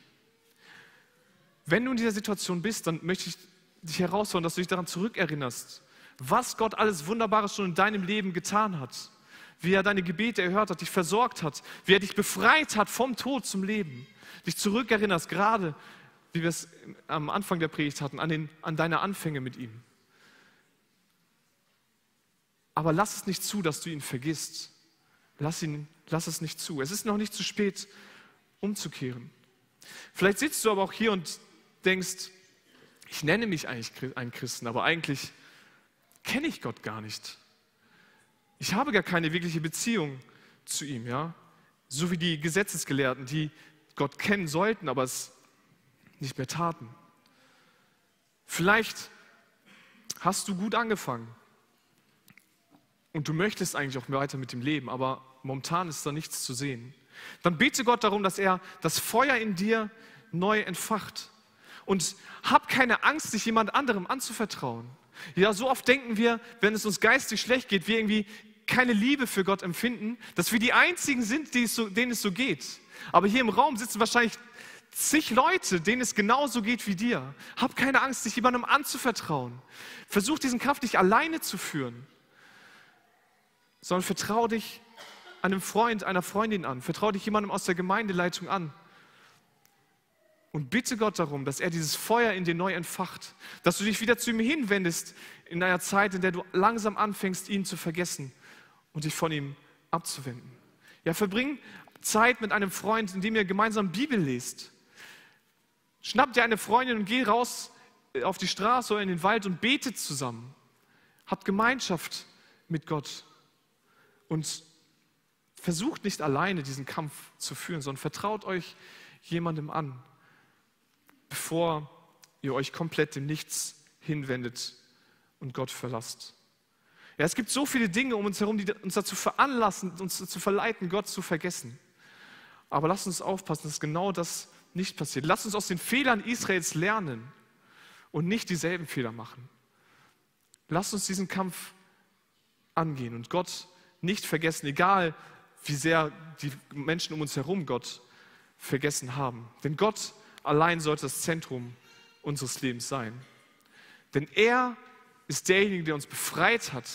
Wenn du in dieser Situation bist, dann möchte ich dich herausfordern, dass du dich daran zurückerinnerst, was Gott alles Wunderbares schon in deinem Leben getan hat, wie er deine Gebete erhört hat, dich versorgt hat, wie er dich befreit hat vom Tod zum Leben. Dich zurückerinnerst, gerade wie wir es am Anfang der Predigt hatten, an, den, an deine Anfänge mit ihm. Aber lass es nicht zu, dass du ihn vergisst. Lass, ihn, lass es nicht zu. Es ist noch nicht zu spät, umzukehren. Vielleicht sitzt du aber auch hier und denkst, ich nenne mich eigentlich ein Christen, aber eigentlich kenne ich Gott gar nicht. Ich habe gar keine wirkliche Beziehung zu ihm, ja? So wie die Gesetzesgelehrten, die Gott kennen sollten, aber es nicht mehr taten. Vielleicht hast du gut angefangen. und du möchtest eigentlich auch weiter mit ihm leben, aber momentan ist da nichts zu sehen, dann bete Gott darum, dass er das Feuer in dir neu entfacht. Und hab keine Angst, dich jemand anderem anzuvertrauen. Ja, so oft denken wir, wenn es uns geistig schlecht geht, wir irgendwie keine Liebe für Gott empfinden, dass wir die Einzigen sind, es so, denen es so geht. Aber hier im Raum sitzen wahrscheinlich zig Leute, denen es genauso geht wie dir. Hab keine Angst, dich jemandem anzuvertrauen. Versuch diesen Kampf nicht alleine zu führen, sondern vertraue dich einem Freund, einer Freundin an. Vertraue dich jemandem aus der Gemeindeleitung an. Und bitte Gott darum, dass er dieses Feuer in dir neu entfacht, dass du dich wieder zu ihm hinwendest in einer Zeit, in der du langsam anfängst, ihn zu vergessen und dich von ihm abzuwenden. Ja, verbring Zeit mit einem Freund, in dem ihr gemeinsam Bibel lest. Schnapp dir eine Freundin und geh raus äh, auf die Straße oder in den Wald und betet zusammen. Habt Gemeinschaft mit Gott und versucht nicht alleine diesen Kampf zu führen, sondern vertraut euch jemandem an, bevor ihr euch komplett dem Nichts hinwendet und Gott verlasst. Ja, es gibt so viele Dinge um uns herum, die uns dazu veranlassen, uns dazu verleiten, Gott zu vergessen. Aber lasst uns aufpassen, dass genau das nicht passiert. Lasst uns aus den Fehlern Israels lernen und nicht dieselben Fehler machen. Lasst uns diesen Kampf angehen und Gott nicht vergessen, egal wie sehr die Menschen um uns herum Gott vergessen haben. Denn Gott allein sollte das Zentrum unseres Lebens sein. Denn er ist derjenige, der uns befreit hat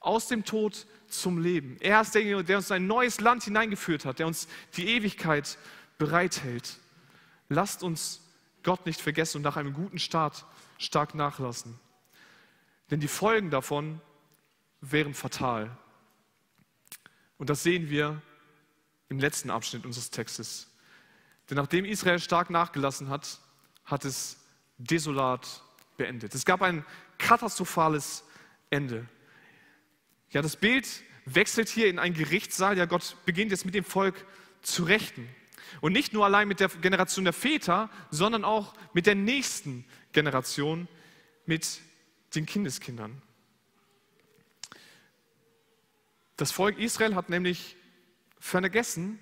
aus dem Tod zum Leben. Er ist derjenige, der uns in ein neues Land hineingeführt hat, der uns die Ewigkeit bereithält. Lasst uns Gott nicht vergessen und nach einem guten Start stark nachlassen. Denn die Folgen davon wären fatal. Und das sehen wir im letzten Abschnitt unseres Textes. Denn nachdem Israel stark nachgelassen hat, hat es desolat beendet. Es gab ein katastrophales Ende. Ja, das Bild wechselt hier in einen Gerichtssaal. Ja, Gott beginnt jetzt mit dem Volk zu rechten. Und nicht nur allein mit der Generation der Väter, sondern auch mit der nächsten Generation, mit den Kindeskindern. Das Volk Israel hat nämlich vergessen,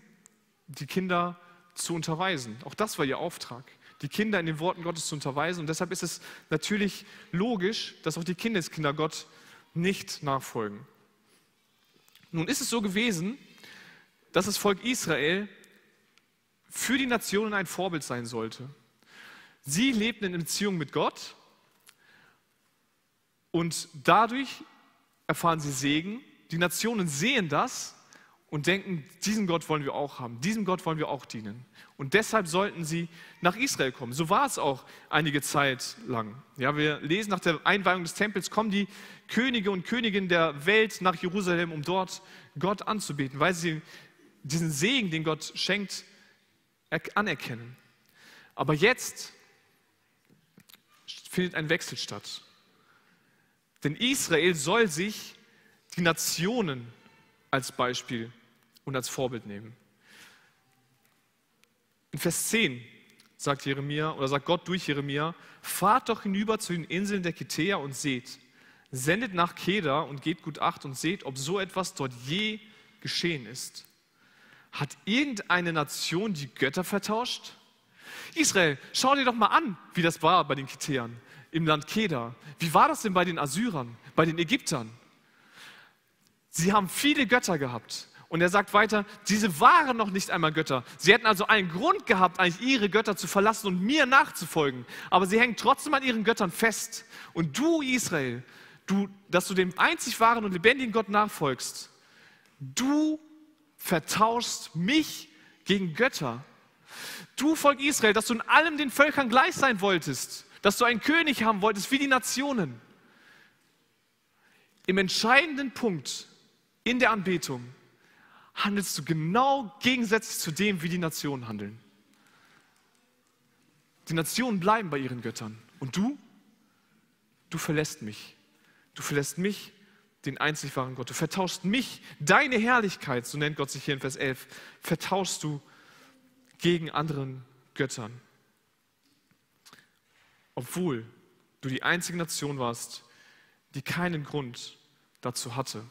die Kinder zu unterweisen. Auch das war ihr Auftrag, die Kinder in den Worten Gottes zu unterweisen. Und deshalb ist es natürlich logisch, dass auch die Kindeskinder Gott nicht nachfolgen. Nun ist es so gewesen, dass das Volk Israel für die Nationen ein Vorbild sein sollte. Sie lebten in Beziehung mit Gott und dadurch erfahren sie Segen. Die Nationen sehen das und denken, diesen Gott wollen wir auch haben, diesem Gott wollen wir auch dienen. Und deshalb sollten sie nach Israel kommen. So war es auch einige Zeit lang. Ja, wir lesen nach der Einweihung des Tempels, kommen die Könige und Königinnen der Welt nach Jerusalem, um dort Gott anzubeten, weil sie diesen Segen, den Gott schenkt, anerkennen. Aber jetzt findet ein Wechsel statt. Denn Israel soll sich die Nationen als Beispiel und als Vorbild nehmen. In Vers 10 sagt Jeremia oder sagt Gott durch Jeremia: Fahrt doch hinüber zu den Inseln der Kitäer und seht, sendet nach Keda und gebt gut Acht und seht, ob so etwas dort je geschehen ist. Hat irgendeine Nation die Götter vertauscht? Israel, schau dir doch mal an, wie das war bei den Kitäern im Land Keda. Wie war das denn bei den Assyrern, bei den Ägyptern? Sie haben viele Götter gehabt. Und er sagt weiter, diese waren noch nicht einmal Götter. Sie hätten also einen Grund gehabt, eigentlich ihre Götter zu verlassen und mir nachzufolgen. Aber sie hängen trotzdem an ihren Göttern fest. Und du, Israel, du, dass du dem einzig wahren und lebendigen Gott nachfolgst, du vertauschst mich gegen Götter. Du, Volk Israel, dass du in allem den Völkern gleich sein wolltest, dass du einen König haben wolltest wie die Nationen. Im entscheidenden Punkt in der Anbetung handelst du genau gegensätzlich zu dem, wie die Nationen handeln. Die Nationen bleiben bei ihren Göttern. Und du? Du verlässt mich. Du verlässt mich, den einzig wahren Gott. Du vertauschst mich, deine Herrlichkeit, so nennt Gott sich hier in Vers 11, vertauschst du gegen anderen Göttern. Obwohl du die einzige Nation warst, die keinen Grund dazu hatte.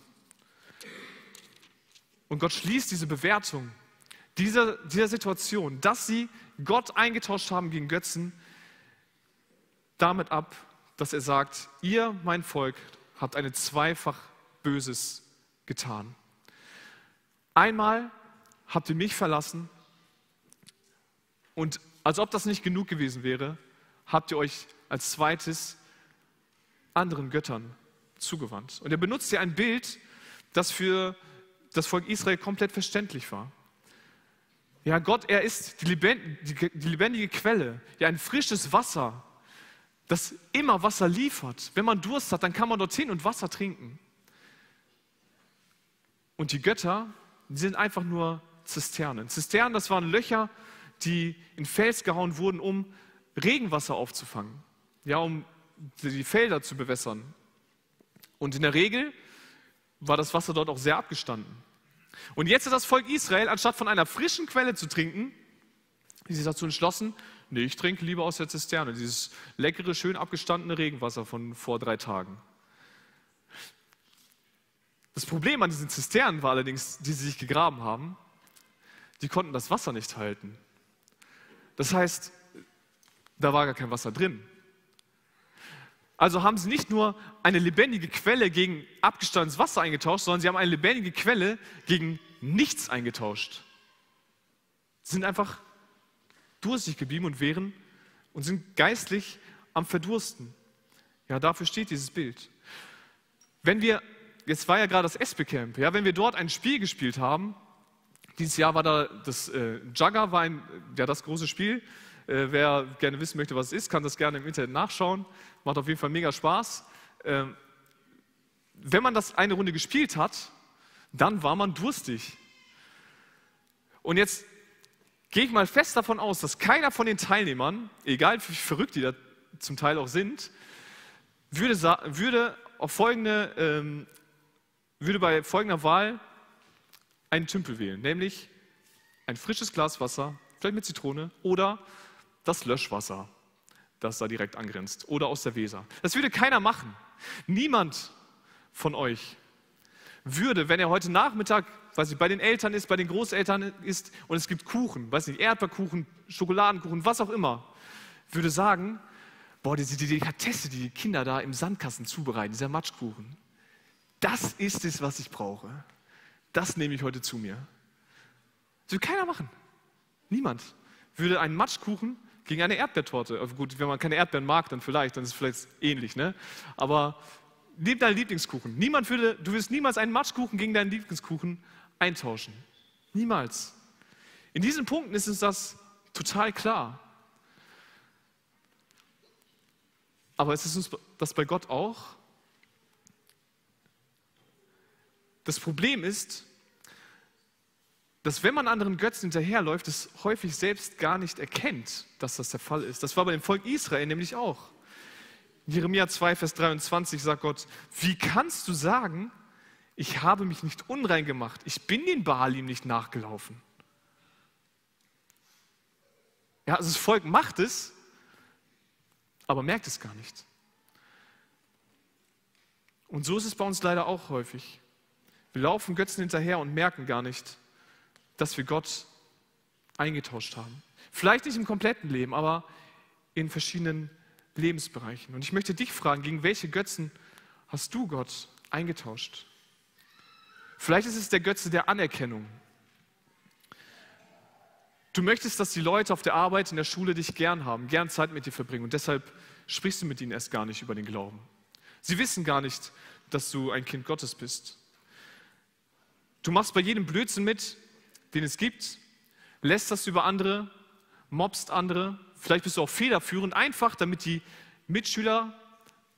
Und Gott schließt diese Bewertung dieser, dieser Situation, dass sie Gott eingetauscht haben gegen Götzen, damit ab, dass er sagt, ihr, mein Volk, habt eine zweifach Böses getan. Einmal habt ihr mich verlassen und als ob das nicht genug gewesen wäre, habt ihr euch als zweites anderen Göttern zugewandt. Und er benutzt hier ein Bild, das für das Volk Israel komplett verständlich war. Ja, Gott, er ist die lebendige, Quelle, ja, ein frisches Wasser, das immer Wasser liefert. Wenn man Durst hat, dann kann man dorthin und Wasser trinken. Und die Götter, die sind einfach nur Zisternen. Zisternen, das waren Löcher, die in Fels gehauen wurden, um Regenwasser aufzufangen, ja, um die Felder zu bewässern. Und in der Regel war das Wasser dort auch sehr abgestanden. Und jetzt ist das Volk Israel, anstatt von einer frischen Quelle zu trinken, sich dazu entschlossen, nee, ich trinke lieber aus der Zisterne, dieses leckere, schön abgestandene Regenwasser von vor drei Tagen. Das Problem an diesen Zisternen war allerdings, die sie sich gegraben haben, die konnten das Wasser nicht halten. Das heißt, da war gar kein Wasser drin. Also haben sie nicht nur eine lebendige Quelle gegen abgestandenes Wasser eingetauscht, sondern sie haben eine lebendige Quelle gegen nichts eingetauscht. Sie sind einfach durstig geblieben und wären und sind geistlich am Verdursten. Ja, dafür steht dieses Bild. Wenn wir, jetzt war ja gerade das Espe-Camp, ja, wenn wir dort ein Spiel gespielt haben, dieses Jahr war da das äh, Jugger, war ein, ja, das große Spiel, äh, wer gerne wissen möchte, was es ist, kann das gerne im Internet nachschauen. Macht auf jeden Fall mega Spaß. Ähm, wenn man das eine Runde gespielt hat, dann war man durstig. Und jetzt gehe ich mal fest davon aus, dass keiner von den Teilnehmern, egal wie verrückt die da zum Teil auch sind, würde, würde, auf folgende, ähm, würde bei folgender Wahl einen Tümpel wählen, nämlich ein frisches Glas Wasser, vielleicht mit Zitrone oder das Löschwasser, das da direkt angrenzt, oder aus der Weser. Das würde keiner machen. Niemand von euch würde, wenn er heute Nachmittag, weiß ich, bei den Eltern ist, bei den Großeltern ist und es gibt Kuchen, weiß nicht, Erdbeerkuchen, Schokoladenkuchen, was auch immer, würde sagen, boah, diese Delikatesse, die die Kinder da im Sandkasten zubereiten, dieser Matschkuchen, das ist es, was ich brauche. Das nehme ich heute zu mir. Das würde keiner machen. Niemand würde einen Matschkuchen gegen eine Erdbeertorte. Gut, wenn man keine Erdbeeren mag, dann vielleicht, dann ist es vielleicht ähnlich. Ne? Aber nimm deinen Lieblingskuchen. Niemand würde, du wirst niemals einen Matschkuchen gegen deinen Lieblingskuchen eintauschen. Niemals. In diesen Punkten ist uns das total klar. Aber ist es uns das bei Gott auch? Das Problem ist, dass wenn man anderen Götzen hinterherläuft, es häufig selbst gar nicht erkennt, dass das der Fall ist. Das war bei dem Volk Israel nämlich auch. In Jeremia 2, Vers 23 sagt Gott, wie kannst du sagen, ich habe mich nicht unrein gemacht, ich bin den Baalim nicht nachgelaufen. Ja, also das Volk macht es, aber merkt es gar nicht. Und so ist es bei uns leider auch häufig. Wir laufen Götzen hinterher und merken gar nicht, dass wir Gott eingetauscht haben. Vielleicht nicht im kompletten Leben, aber in verschiedenen Lebensbereichen. Und ich möchte dich fragen, gegen welche Götzen hast du Gott eingetauscht? Vielleicht ist es der Götze der Anerkennung. Du möchtest, dass die Leute auf der Arbeit, in der Schule dich gern haben, gern Zeit mit dir verbringen und deshalb sprichst du mit ihnen erst gar nicht über den Glauben. Sie wissen gar nicht, dass du ein Kind Gottes bist. Du machst bei jedem Blödsinn mit, den es gibt, lässt das über andere, mobst andere, vielleicht bist du auch federführend, einfach damit die Mitschüler,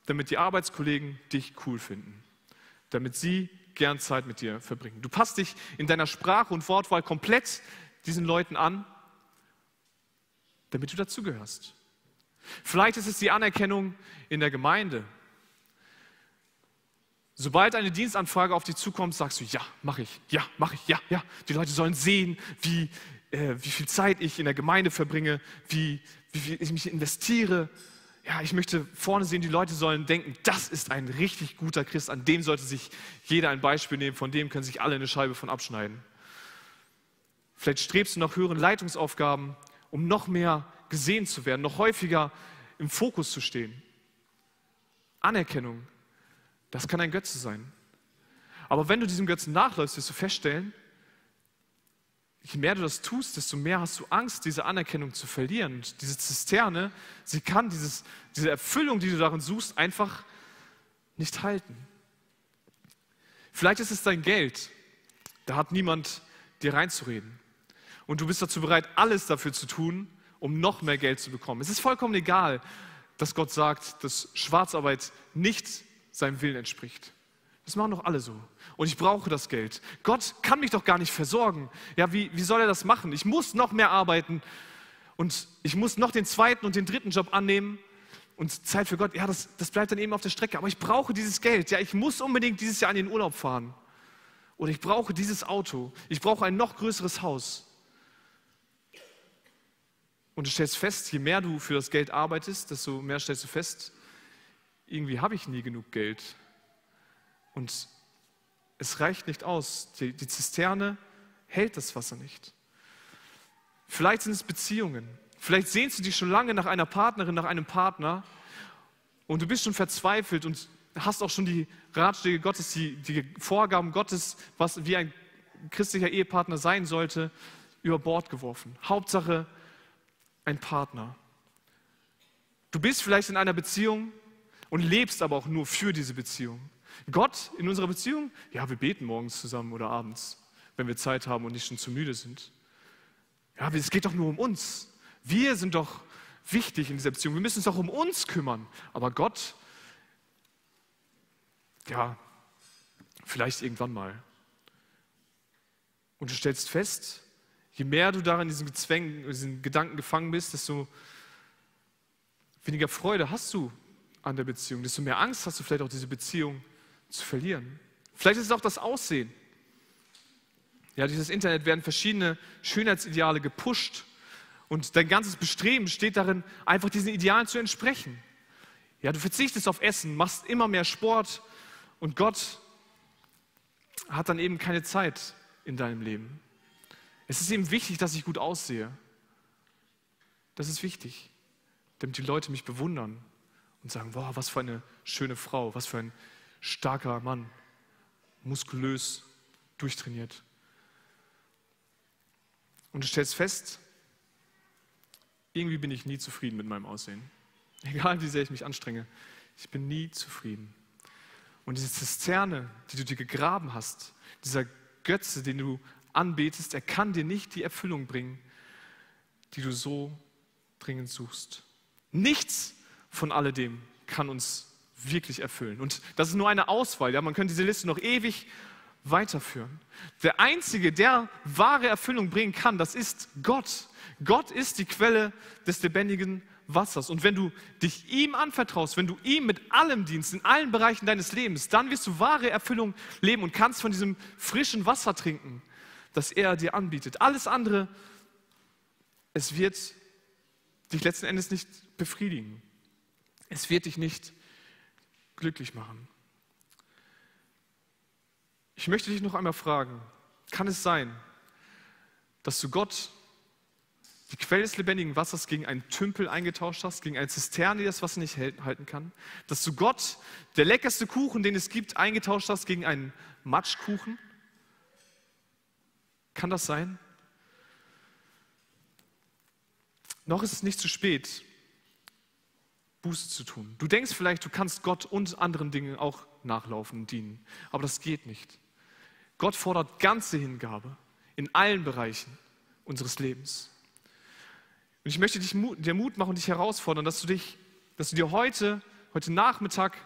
damit die Arbeitskollegen dich cool finden, damit sie gern Zeit mit dir verbringen. Du passt dich in deiner Sprache und Wortwahl komplett diesen Leuten an, damit du dazugehörst. Vielleicht ist es die Anerkennung in der Gemeinde, Sobald eine Dienstanfrage auf dich zukommt, sagst du, ja, mache ich, ja, mache ich, ja, ja. Die Leute sollen sehen, wie, äh, wie viel Zeit ich in der Gemeinde verbringe, wie, wie viel ich mich investiere. ja, ich möchte vorne sehen, die Leute sollen denken, das ist ein richtig guter Christ, an dem sollte sich jeder ein Beispiel nehmen, von dem können sich alle eine Scheibe von abschneiden. Vielleicht strebst du nach höheren Leitungsaufgaben, um noch mehr gesehen zu werden, noch häufiger im Fokus zu stehen. Anerkennung, das kann ein Götze sein. Aber wenn du diesem Götzen nachläufst, wirst du feststellen, je mehr du das tust, desto mehr hast du Angst, diese Anerkennung zu verlieren. Und diese Zisterne, sie kann dieses, diese Erfüllung, die du darin suchst, einfach nicht halten. Vielleicht ist es dein Geld. Da hat niemand dir reinzureden. Und du bist dazu bereit, alles dafür zu tun, um noch mehr Geld zu bekommen. Es ist vollkommen egal, dass Gott sagt, dass Schwarzarbeit nicht seinem Willen entspricht. Das machen doch alle so. Und ich brauche das Geld. Gott kann mich doch gar nicht versorgen. Ja, wie, wie soll er das machen? Ich muss noch mehr arbeiten und ich muss noch den zweiten und den dritten Job annehmen. Und Zeit für Gott, ja, das, das bleibt dann eben auf der Strecke. Aber ich brauche dieses Geld. Ja, ich muss unbedingt dieses Jahr in den Urlaub fahren. Oder ich brauche dieses Auto. Ich brauche ein noch größeres Haus. Und du stellst fest, je mehr du für das Geld arbeitest, desto mehr stellst du fest, irgendwie habe ich nie genug Geld. Und es reicht nicht aus. Die, die Zisterne hält das Wasser nicht. Vielleicht sind es Beziehungen. Vielleicht sehnst du dich schon lange nach einer Partnerin, nach einem Partner und du bist schon verzweifelt und hast auch schon die Ratschläge Gottes, die, die Vorgaben Gottes, was wie ein christlicher Ehepartner sein sollte, über Bord geworfen. Hauptsache ein Partner. Du bist vielleicht in einer Beziehung und lebst aber auch nur für diese Beziehung. Gott in unserer Beziehung? Ja, wir beten morgens zusammen oder abends, wenn wir Zeit haben und nicht schon zu müde sind. Ja, es geht doch nur um uns. Wir sind doch wichtig in dieser Beziehung. Wir müssen uns doch um uns kümmern. Aber Gott, ja, vielleicht irgendwann mal. Und du stellst fest, je mehr du darin in diesen Zwängen, diesen Gedanken gefangen bist, desto weniger Freude hast du an der Beziehung, desto mehr Angst hast du vielleicht auch diese Beziehung zu verlieren. Vielleicht ist es auch das Aussehen. Ja, durch das Internet werden verschiedene Schönheitsideale gepusht und dein ganzes Bestreben steht darin, einfach diesen Idealen zu entsprechen. Ja, du verzichtest auf Essen, machst immer mehr Sport und Gott hat dann eben keine Zeit in deinem Leben. Es ist eben wichtig, dass ich gut aussehe. Das ist wichtig, damit die Leute mich bewundern und sagen, wow, was für eine schöne Frau, was für ein starker Mann, muskulös, durchtrainiert. Und du stellst fest, irgendwie bin ich nie zufrieden mit meinem Aussehen. [LAUGHS] Egal wie sehr ich mich anstrenge, ich bin nie zufrieden. Und diese Zisterne, die du dir gegraben hast, dieser Götze, den du anbetest, er kann dir nicht die Erfüllung bringen, die du so dringend suchst. Nichts von alledem kann uns wirklich erfüllen. Und das ist nur eine Auswahl. Ja? Man könnte diese Liste noch ewig weiterführen. Der Einzige, der wahre Erfüllung bringen kann, das ist Gott. Gott ist die Quelle des lebendigen Wassers. Und wenn du dich ihm anvertraust, wenn du ihm mit allem dienst, in allen Bereichen deines Lebens, dann wirst du wahre Erfüllung leben und kannst von diesem frischen Wasser trinken, das er dir anbietet. Alles andere, es wird dich letzten Endes nicht befriedigen. Es wird dich nicht glücklich machen. Ich möchte dich noch einmal fragen, kann es sein, dass du Gott, die Quelle des lebendigen Wassers, gegen einen Tümpel eingetauscht hast, gegen eine Zisterne, die das Wasser nicht halten kann? Dass du Gott, der leckerste Kuchen, den es gibt, eingetauscht hast gegen einen Matschkuchen? Kann das sein? Noch ist es nicht zu spät, Buße zu tun. Du denkst vielleicht, du kannst Gott und anderen Dingen auch nachlaufen und dienen, aber das geht nicht. Gott fordert ganze Hingabe in allen Bereichen unseres Lebens. Und ich möchte dich, dir Mut machen und dich herausfordern, dass du, dich, dass du dir heute, heute Nachmittag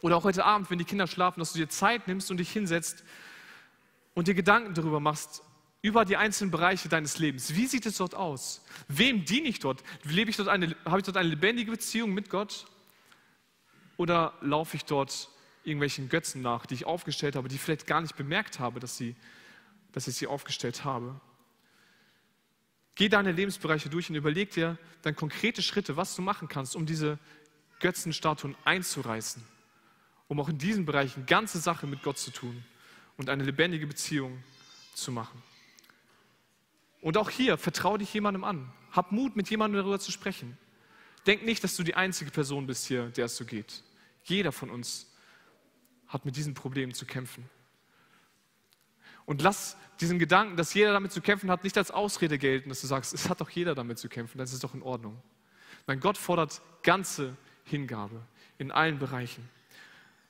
oder auch heute Abend, wenn die Kinder schlafen, dass du dir Zeit nimmst und dich hinsetzt und dir Gedanken darüber machst, über die einzelnen Bereiche deines Lebens. Wie sieht es dort aus? Wem diene ich dort? Lebe ich dort eine, habe ich dort eine lebendige Beziehung mit Gott? Oder laufe ich dort irgendwelchen Götzen nach, die ich aufgestellt habe, die ich vielleicht gar nicht bemerkt habe, dass, sie, dass ich sie aufgestellt habe? Geh deine Lebensbereiche durch und überleg dir dann konkrete Schritte, was du machen kannst, um diese Götzenstatuen einzureißen, um auch in diesen Bereichen ganze Sache mit Gott zu tun und eine lebendige Beziehung zu machen. Und auch hier, vertraue dich jemandem an. Hab Mut, mit jemandem darüber zu sprechen. Denk nicht, dass du die einzige Person bist hier, der es so geht. Jeder von uns hat mit diesen Problemen zu kämpfen. Und lass diesen Gedanken, dass jeder damit zu kämpfen hat, nicht als Ausrede gelten, dass du sagst, es hat doch jeder damit zu kämpfen, das ist doch in Ordnung. Mein Gott fordert ganze Hingabe in allen Bereichen.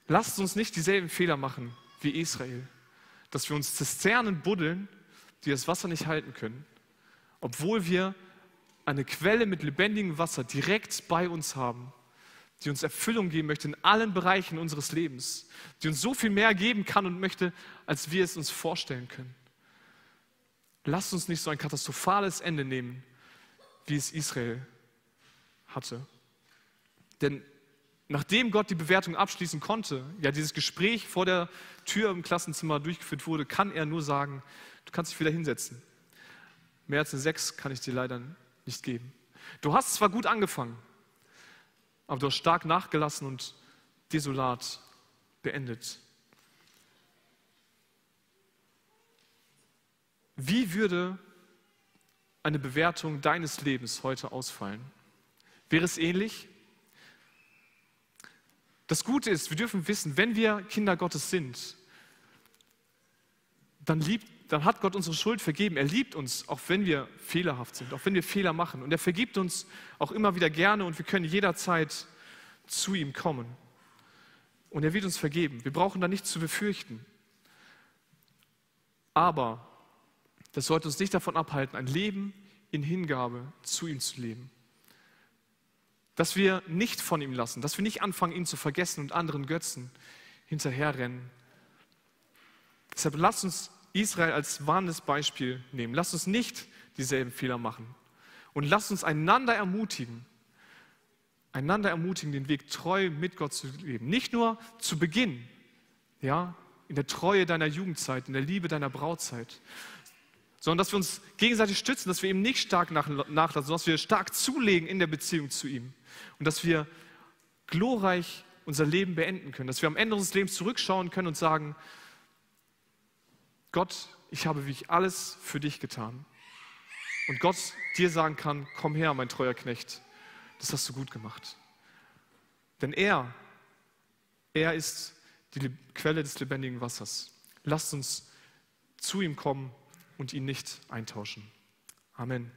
Lasst uns nicht dieselben Fehler machen wie Israel, dass wir uns Zisternen buddeln, die das Wasser nicht halten können, obwohl wir eine Quelle mit lebendigem Wasser direkt bei uns haben, die uns Erfüllung geben möchte in allen Bereichen unseres Lebens, die uns so viel mehr geben kann und möchte, als wir es uns vorstellen können. Lasst uns nicht so ein katastrophales Ende nehmen, wie es Israel hatte. Denn nachdem Gott die Bewertung abschließen konnte, ja dieses Gespräch vor der Tür im Klassenzimmer durchgeführt wurde, kann er nur sagen, du kannst dich wieder hinsetzen. Mehr als eine Sechs kann ich dir leider nicht geben. Du hast zwar gut angefangen, aber du hast stark nachgelassen und desolat beendet. Wie würde eine Bewertung deines Lebens heute ausfallen? Wäre es ähnlich? Das Gute ist, wir dürfen wissen, wenn wir Kinder Gottes sind, dann, liebt, dann hat Gott unsere Schuld vergeben. Er liebt uns, auch wenn wir fehlerhaft sind, auch wenn wir Fehler machen. Und er vergibt uns auch immer wieder gerne und wir können jederzeit zu ihm kommen. Und er wird uns vergeben. Wir brauchen da nichts zu befürchten. Aber das sollte uns nicht davon abhalten, ein Leben in Hingabe zu ihm zu leben. Dass wir nicht von ihm lassen, dass wir nicht anfangen, ihn zu vergessen und anderen Götzen hinterherrennen. Deshalb lasst uns Israel als warnendes Beispiel nehmen. Lasst uns nicht dieselben Fehler machen. Und lasst uns einander ermutigen, einander ermutigen, den Weg treu mit Gott zu leben. Nicht nur zu Beginn, ja, in der Treue deiner Jugendzeit, in der Liebe deiner Brautzeit, sondern dass wir uns gegenseitig stützen, dass wir ihm nicht stark nachlassen, sondern dass wir stark zulegen in der Beziehung zu ihm und dass wir glorreich unser Leben beenden können, dass wir am Ende unseres Lebens zurückschauen können und sagen, Gott, ich habe wie ich alles für dich getan. Und Gott dir sagen kann, komm her, mein treuer Knecht, das hast du gut gemacht. Denn er, er ist die Quelle des lebendigen Wassers. Lasst uns zu ihm kommen und ihn nicht eintauschen. Amen.